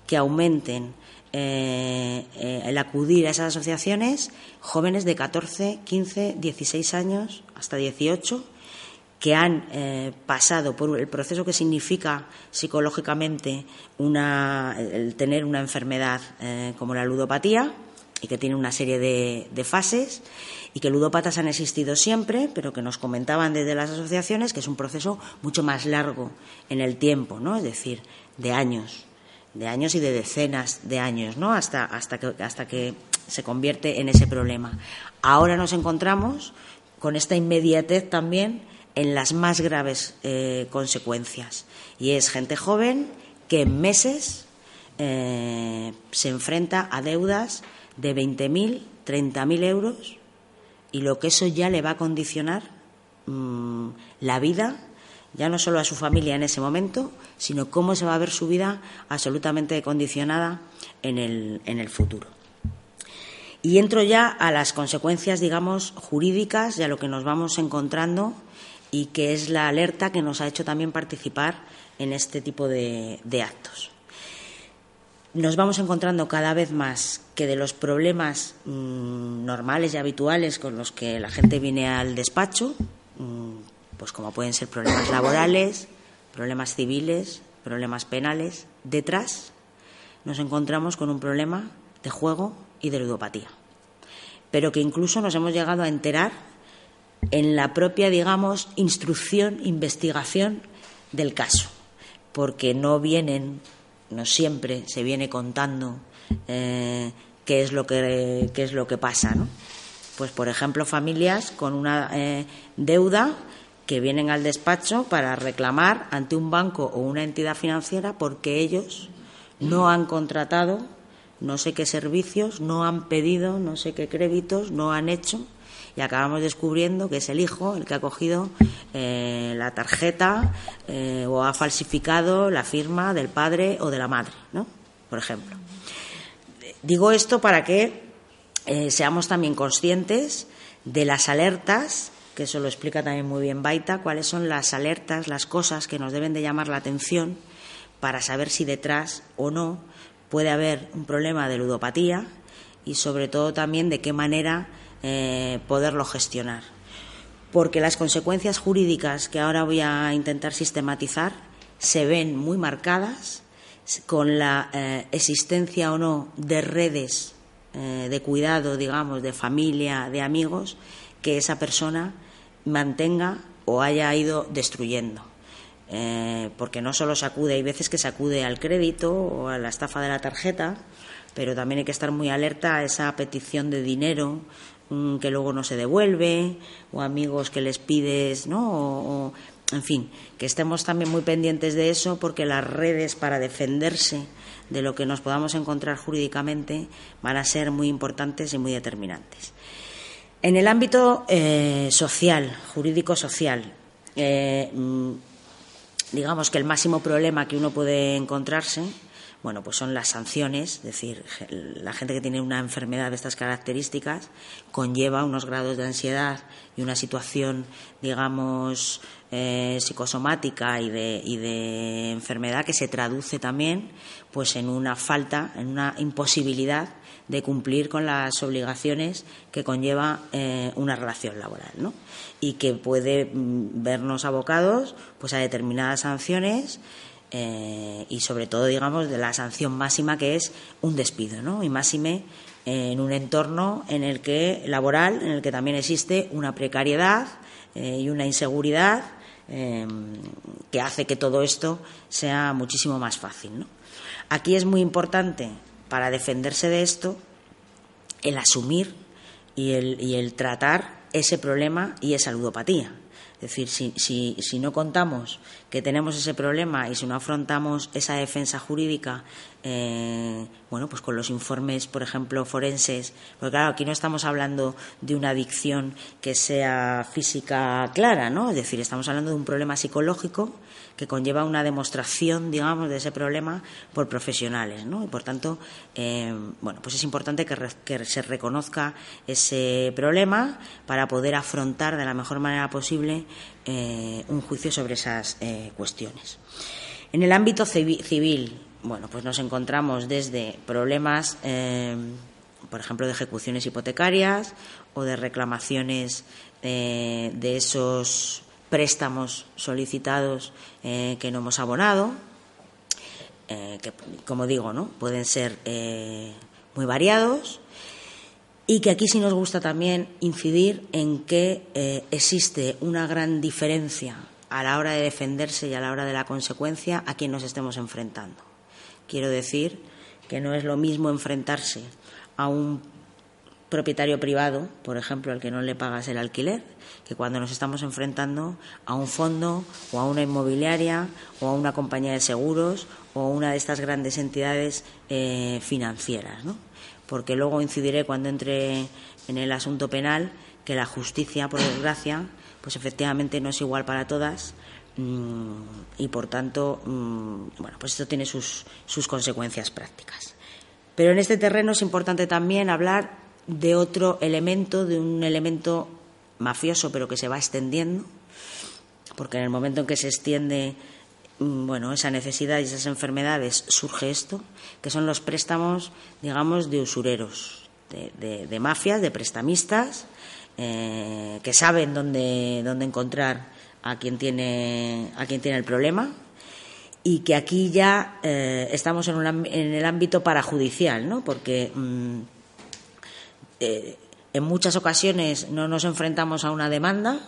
que aumenten eh, eh, el acudir a esas asociaciones jóvenes de 14, 15, 16 años hasta 18 que han eh, pasado por el proceso que significa psicológicamente el tener una enfermedad eh, como la ludopatía y que tiene una serie de, fases y que ludópatas han existido siempre, pero que nos comentaban desde las asociaciones que es un proceso mucho más largo en el tiempo, ¿no? Es decir, de años, de años y de decenas de años, ¿no? Hasta, hasta, que, hasta que se convierte en ese problema. Ahora nos encontramos con esta inmediatez también en las más graves eh, consecuencias. Y es gente joven que en meses eh, se enfrenta a deudas de 20.000, 30.000 euros y lo que eso ya le va a condicionar mm, la vida, ya no solo a su familia en ese momento, sino cómo se va a ver su vida absolutamente condicionada en el, en el futuro. Y entro ya a las consecuencias, digamos, jurídicas y a lo que nos vamos encontrando y que es la alerta que nos ha hecho también participar en este tipo de, actos. Nos vamos encontrando cada vez más que de los problemas mm, normales y habituales con los que la gente viene al despacho, mm, pues como pueden ser problemas laborales, problemas civiles, problemas penales, detrás nos encontramos con un problema de juego y de ludopatía. Pero que incluso nos hemos llegado a enterar en la propia, digamos, instrucción, investigación del caso, porque no vienen, no siempre se viene contando eh, qué es lo que qué es lo que pasa, ¿no? Pues, por ejemplo, familias con una eh, deuda que vienen al despacho para reclamar ante un banco o una entidad financiera porque ellos no han contratado no sé qué servicios, no han pedido no sé qué créditos, no han hecho y acabamos descubriendo que es el hijo el que ha cogido eh, la tarjeta eh, o ha falsificado la firma del padre o de la madre, ¿no? Por ejemplo. Digo esto para que eh, seamos también conscientes de las alertas, que eso lo explica también muy bien Baita, cuáles son las alertas, las cosas que nos deben de llamar la atención para saber si detrás o no puede haber un problema de ludopatía y sobre todo también de qué manera eh, poderlo gestionar. Porque las consecuencias jurídicas que ahora voy a intentar sistematizar se ven muy marcadas con la eh, existencia o no de redes eh, de cuidado, digamos, de familia, de amigos, que esa persona mantenga o haya ido destruyendo. porque no solo se acude, hay veces que se acude al crédito o a la estafa de la tarjeta, pero también hay que estar muy alerta a esa petición de dinero que luego no se devuelve, o amigos que les pides, ¿no? O, en fin, que estemos también muy pendientes de eso porque las redes para defenderse de lo que nos podamos encontrar jurídicamente van a ser muy importantes y muy determinantes. En el ámbito eh, social, jurídico-social, eh, mm, digamos que el máximo problema que uno puede encontrarse bueno, pues son las sanciones, es decir, la gente que tiene una enfermedad de estas características conlleva unos grados de ansiedad y una situación, digamos, eh, psicosomática y de, y de enfermedad que se traduce también pues en una falta, en una imposibilidad de cumplir con las obligaciones que conlleva eh, una relación laboral, ¿no? Y que puede mm, vernos abocados pues a determinadas sanciones eh, y sobre todo, digamos, de la sanción máxima que es un despido, ¿no? Y máxime en un entorno en el que laboral, en el que también existe una precariedad eh, y una inseguridad eh, que hace que todo esto sea muchísimo más fácil. ¿no? Aquí es muy importante para defenderse de esto el asumir y el, y el tratar ese problema y esa ludopatía. Es decir, si, si, no contamos que tenemos ese problema y si no afrontamos esa defensa jurídica, eh, bueno, pues con los informes, por ejemplo, forenses, porque claro, aquí no estamos hablando de una adicción que sea física clara, ¿no? Es decir, estamos hablando de un problema psicológico que conlleva una demostración, digamos, de ese problema por profesionales, ¿no? Y por tanto, eh, bueno, pues es importante que, se reconozca ese problema para poder afrontar de la mejor manera posible eh, un juicio sobre esas cuestiones. En el ámbito civil, bueno, pues nos encontramos desde problemas, por ejemplo, de ejecuciones hipotecarias o de reclamaciones de esos préstamos solicitados eh, que no hemos abonado, eh, que, como digo, ¿no? pueden ser eh, muy variados y que aquí sí nos gusta también incidir en que existe una gran diferencia a la hora de defenderse y a la hora de la consecuencia a quien nos estemos enfrentando. Quiero decir que no es lo mismo enfrentarse a un propietario privado, por ejemplo, al que no le pagas el alquiler, que cuando nos estamos enfrentando a un fondo o a una inmobiliaria o a una compañía de seguros o a una de estas grandes entidades eh, financieras, ¿no? Porque luego incidiré cuando entre en el asunto penal que la justicia, por desgracia, pues efectivamente no es igual para todas y por tanto, mm, bueno, pues esto tiene sus, sus consecuencias prácticas. Pero en este terreno es importante también hablar de otro elemento, de un elemento mafioso, pero que se va extendiendo, porque en el momento en que se extiende mm, bueno, esa necesidad y esas enfermedades surge esto, que son los préstamos, digamos, de usureros, de, mafias, de prestamistas, eh, que saben dónde, dónde encontrar a quien tiene a quien tiene el problema y que aquí ya eh, estamos en, en, el ámbito parajudicial, ¿no? Porque mm, eh, en muchas ocasiones no nos enfrentamos a una demanda,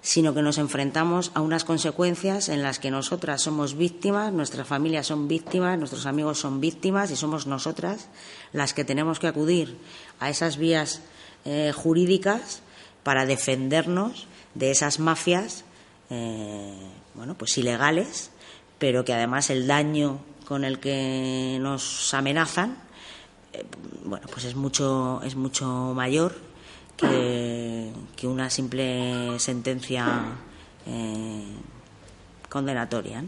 sino que nos enfrentamos a unas consecuencias en las que nosotras somos víctimas, nuestras familias son víctimas, nuestros amigos son víctimas y somos nosotras las que tenemos que acudir a esas vías eh, jurídicas para defendernos de esas mafias, eh, bueno, pues ilegales, pero que además el daño con el que nos amenazan, eh, bueno, pues es mucho, es mucho mayor que, una simple sentencia condenatoria.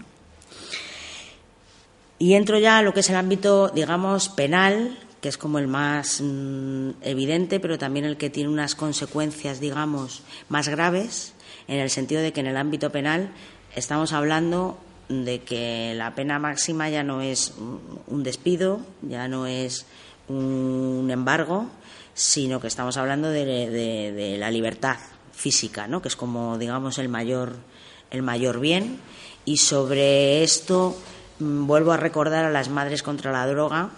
Y entro ya a lo que es el ámbito, digamos, penal, que es como el más mm, evidente, pero también el que tiene unas consecuencias, digamos, más graves, en el sentido de que en el ámbito penal estamos hablando de que la pena máxima ya no es un despido, ya no es un embargo, sino que estamos hablando de, la libertad física, ¿no? que es como, digamos, el mayor, el mayor bien. Y sobre esto mm, vuelvo a recordar a las madres contra la droga,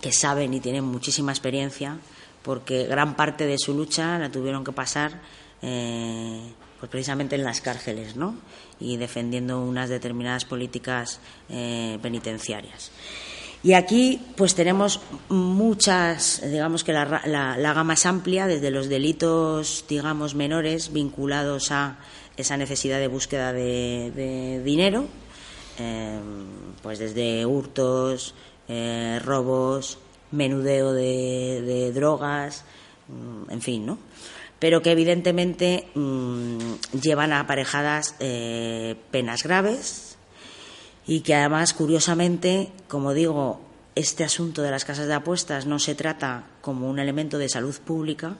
que saben y tienen muchísima experiencia, porque gran parte de su lucha la tuvieron que pasar eh, pues precisamente en las cárceles, ¿no? Y defendiendo unas determinadas políticas eh, penitenciarias. Y aquí, pues tenemos muchas, digamos que la, la, gama es amplia, desde los delitos, digamos, menores vinculados a esa necesidad de búsqueda de, dinero, eh, pues desde hurtos, eh, robos, menudeo de, drogas, en fin, ¿no? Pero que evidentemente mm, llevan aparejadas eh, penas graves y que además, curiosamente, como digo, este asunto de las casas de apuestas no se trata como un elemento de salud pública,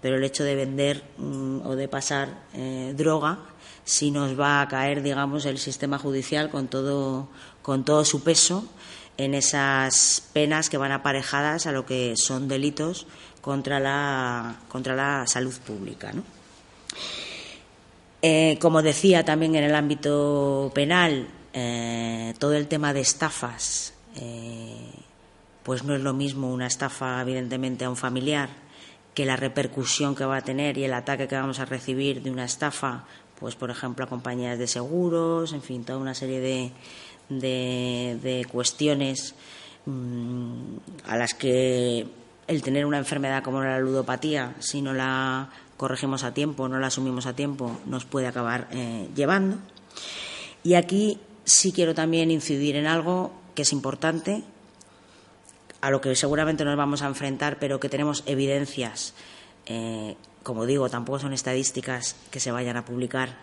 pero el hecho de vender mm, o de pasar eh, droga si nos va a caer, digamos, el sistema judicial con todo, con todo su peso en esas penas que van aparejadas a lo que son delitos contra la, contra la salud pública. Eh, como decía también en el ámbito penal, eh, todo el tema de estafas, eh, pues no es lo mismo una estafa, evidentemente, a un familiar que la repercusión que va a tener y el ataque que vamos a recibir de una estafa, pues por ejemplo a compañías de seguros, en fin, toda una serie de, de, cuestiones mm, a las que el tener una enfermedad como la ludopatía, si no la corregimos a tiempo, no la asumimos a tiempo, nos puede acabar eh, llevando. Y aquí sí quiero también incidir en algo que es importante, a lo que seguramente nos vamos a enfrentar, pero que tenemos evidencias, eh, como digo, tampoco son estadísticas que se vayan a publicar,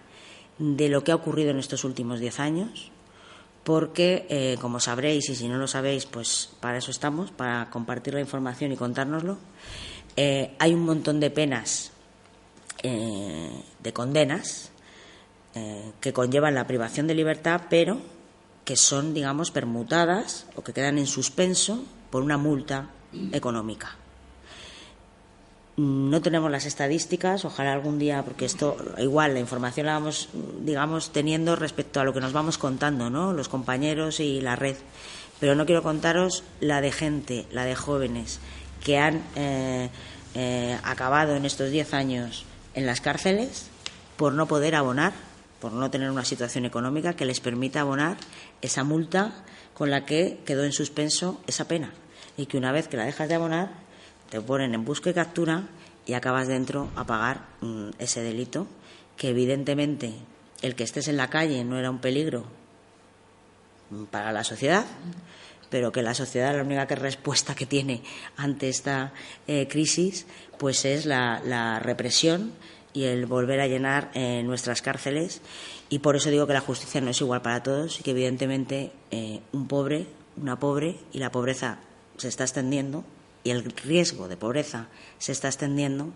de lo que ha ocurrido en estos últimos diez años porque, eh, como sabréis, y si no lo sabéis, pues para eso estamos, para compartir la información y contárnoslo, eh, hay un montón de penas, eh, de condenas, que conllevan la privación de libertad, pero que son, digamos, permutadas o que quedan en suspenso por una multa económica. No tenemos las estadísticas, ojalá algún día, porque esto, igual, la información la vamos, digamos, teniendo respecto a lo que nos vamos contando, ¿no? Los compañeros y la red. Pero no quiero contaros la de gente, la de jóvenes que han eh, eh, acabado en estos diez años en las cárceles por no poder abonar, por no tener una situación económica que les permita abonar esa multa con la que quedó en suspenso esa pena. Y que una vez que la dejas de abonar, te ponen en busca y captura y acabas dentro a pagar mm, ese delito, que evidentemente el que estés en la calle no era un peligro para la sociedad, pero que la sociedad la única respuesta que tiene ante esta eh, crisis pues es la, represión y el volver a llenar eh, nuestras cárceles. Y por eso digo que la justicia no es igual para todos y que evidentemente eh, un pobre, una pobre y la pobreza se está extendiendo y el riesgo de pobreza se está extendiendo,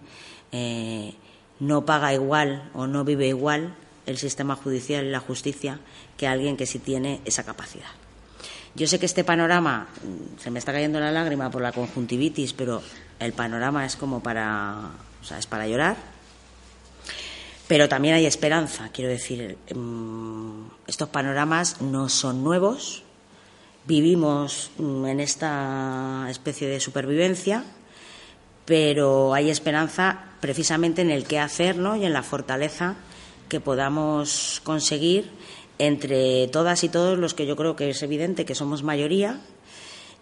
eh, no paga igual o no vive igual el sistema judicial y la justicia que alguien que sí tiene esa capacidad. Yo sé que este panorama mm, se me está cayendo la lágrima por la conjuntivitis, pero el panorama es como para, o sea, es para llorar. Pero también hay esperanza, quiero decir, mm, estos panoramas no son nuevos, vivimos mm, en esta especie de supervivencia, pero hay esperanza precisamente en el qué hacer y en la fortaleza que podamos conseguir entre todas y todos los que yo creo que es evidente que somos mayoría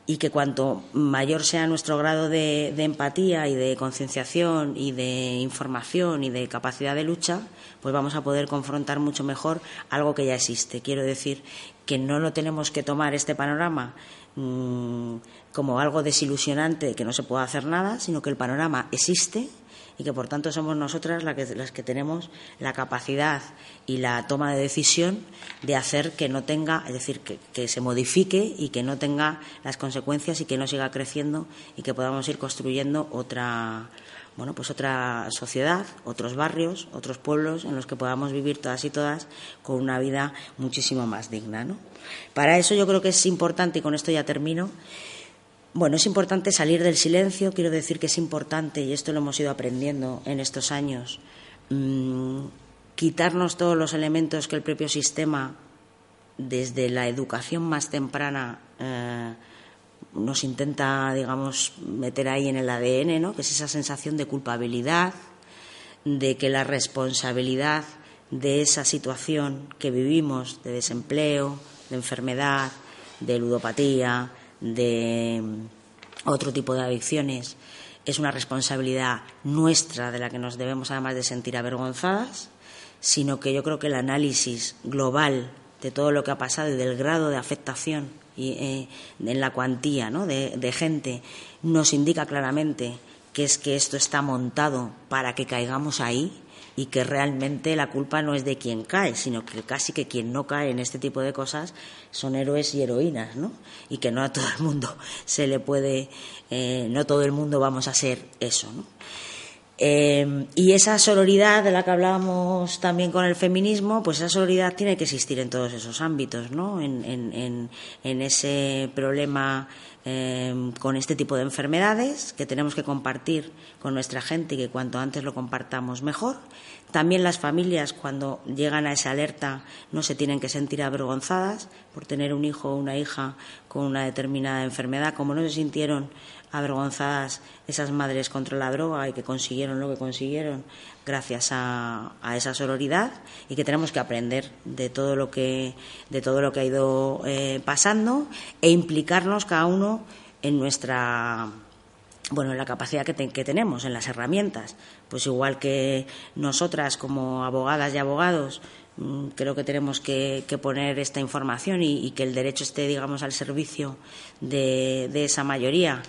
y que cuanto mayor sea nuestro grado de, empatía y de concienciación y de información y de capacidad de lucha, pues vamos a poder confrontar mucho mejor algo que ya existe. Quiero decir que no lo tenemos que tomar este panorama mm, como algo desilusionante, que no se pueda hacer nada, sino que el panorama existe y que por tanto somos nosotras las que, las que tenemos la capacidad y la toma de decisión de hacer que no tenga, es decir, que, que, se modifique y que no tenga las consecuencias y que no siga creciendo y que podamos ir construyendo otra, bueno, pues otra sociedad, otros barrios, otros pueblos en los que podamos vivir todas y todas con una vida muchísimo más digna, ¿no? Para eso yo creo que es importante y con esto ya termino bueno, es importante salir del silencio, quiero decir que es importante, y esto lo hemos ido aprendiendo en estos años, mm, quitarnos todos los elementos que el propio sistema, desde la educación más temprana, eh, nos intenta, digamos, meter ahí en el ADN, ¿no? que es esa sensación de culpabilidad, de que la responsabilidad de esa situación que vivimos, de desempleo, de enfermedad, de ludopatía, de otro tipo de adicciones es una responsabilidad nuestra de la que nos debemos además de sentir avergonzadas, sino que yo creo que el análisis global de todo lo que ha pasado y del grado de afectación y, eh, en la cuantía de gente nos indica claramente que es que esto está montado para que caigamos ahí y que realmente la culpa no es de quien cae, sino que casi que quien no cae en este tipo de cosas son héroes y heroínas, ¿no? Y que no a todo el mundo se le puede, eh, no todo el mundo vamos a ser eso, ¿no? Eh, y esa sororidad de la que hablábamos también con el feminismo, pues esa sororidad tiene que existir en todos esos ámbitos, ¿no? En, en, en ese problema Em, con este tipo de enfermedades que tenemos que compartir con nuestra gente y que cuanto antes lo compartamos mejor. También las familias, cuando llegan a esa alerta, no se tienen que sentir avergonzadas por tener un hijo o una hija con una determinada enfermedad, como no se sintieron avergonzadas esas madres contra la droga y que consiguieron lo que consiguieron gracias a, esa sororidad y que tenemos que aprender de todo lo que de todo lo que ha ido eh, pasando e implicarnos cada uno en nuestra bueno, en la capacidad que, tenemos, en las herramientas. Pues igual que nosotras como abogadas y abogados mm, creo que tenemos que, poner esta información y, que el derecho esté, digamos, al servicio de, de esa mayoría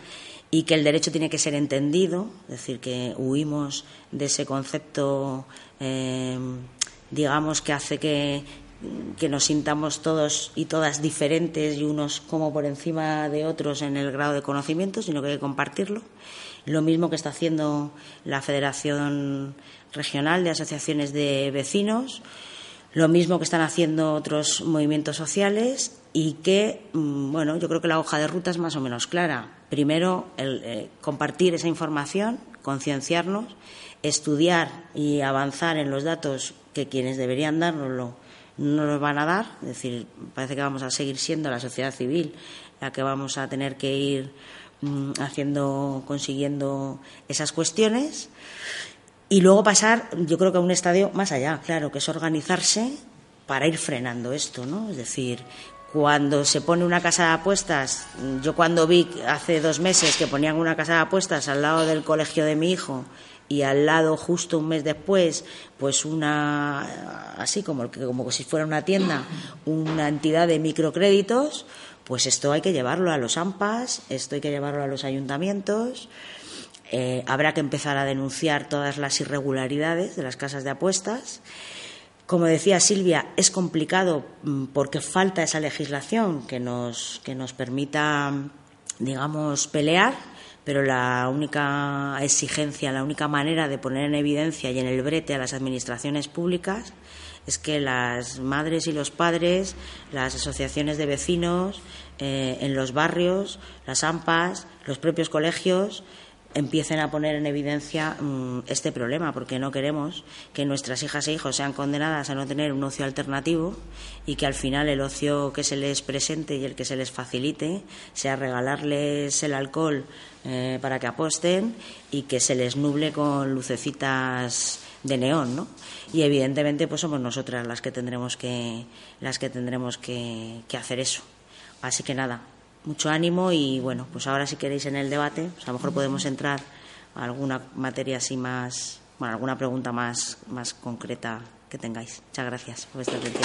y que el derecho tiene que ser entendido, es decir, que huimos de ese concepto, eh, digamos, que hace que, que nos sintamos todos y todas diferentes y unos como por encima de otros en el grado de conocimiento, sino que hay que compartirlo. Lo mismo que está haciendo la Federación Regional de Asociaciones de Vecinos, lo mismo que están haciendo otros movimientos sociales y que, mm, bueno, yo creo que la hoja de ruta es más o menos clara. Primero, el, eh, compartir esa información, concienciarnos, estudiar y avanzar en los datos que quienes deberían dárnoslo no nos van a dar. Es decir, parece que vamos a seguir siendo la sociedad civil la que vamos a tener que ir mm, haciendo, consiguiendo esas cuestiones. Y luego pasar, yo creo que a un estadio más allá, claro, que es organizarse para ir frenando esto, ¿no? Es decir, cuando se pone una casa de apuestas, yo cuando vi hace dos meses que ponían una casa de apuestas al lado del colegio de mi hijo y al lado justo un mes después pues una así como como si fuera una tienda una entidad de microcréditos pues esto hay que llevarlo a los AMPAs esto hay que llevarlo a los ayuntamientos. Eh, habrá que empezar a denunciar todas las irregularidades de las casas de apuestas como decía Silvia, es complicado mm, porque falta esa legislación que nos, que nos permita, digamos, pelear, pero la única exigencia, la única manera de poner en evidencia y en el brete a las administraciones públicas es que las madres y los padres, las asociaciones de vecinos, eh, en los barrios, las AMPAs, los propios colegios, empiecen a poner en evidencia mm, este problema, porque no queremos que nuestras hijas e hijos sean condenadas a no tener un ocio alternativo y que al final el ocio que se les presente y el que se les facilite sea regalarles el alcohol eh, para que aposten y que se les nuble con lucecitas de neón, ¿no? Y evidentemente pues somos nosotras las que tendremos que las que tendremos que hacer eso. Así que nada, mucho ánimo y bueno, pues ahora si queréis en el debate, pues a lo mejor podemos entrar a alguna materia así más, bueno, alguna pregunta más, más concreta que tengáis. Muchas gracias por vuestra atención.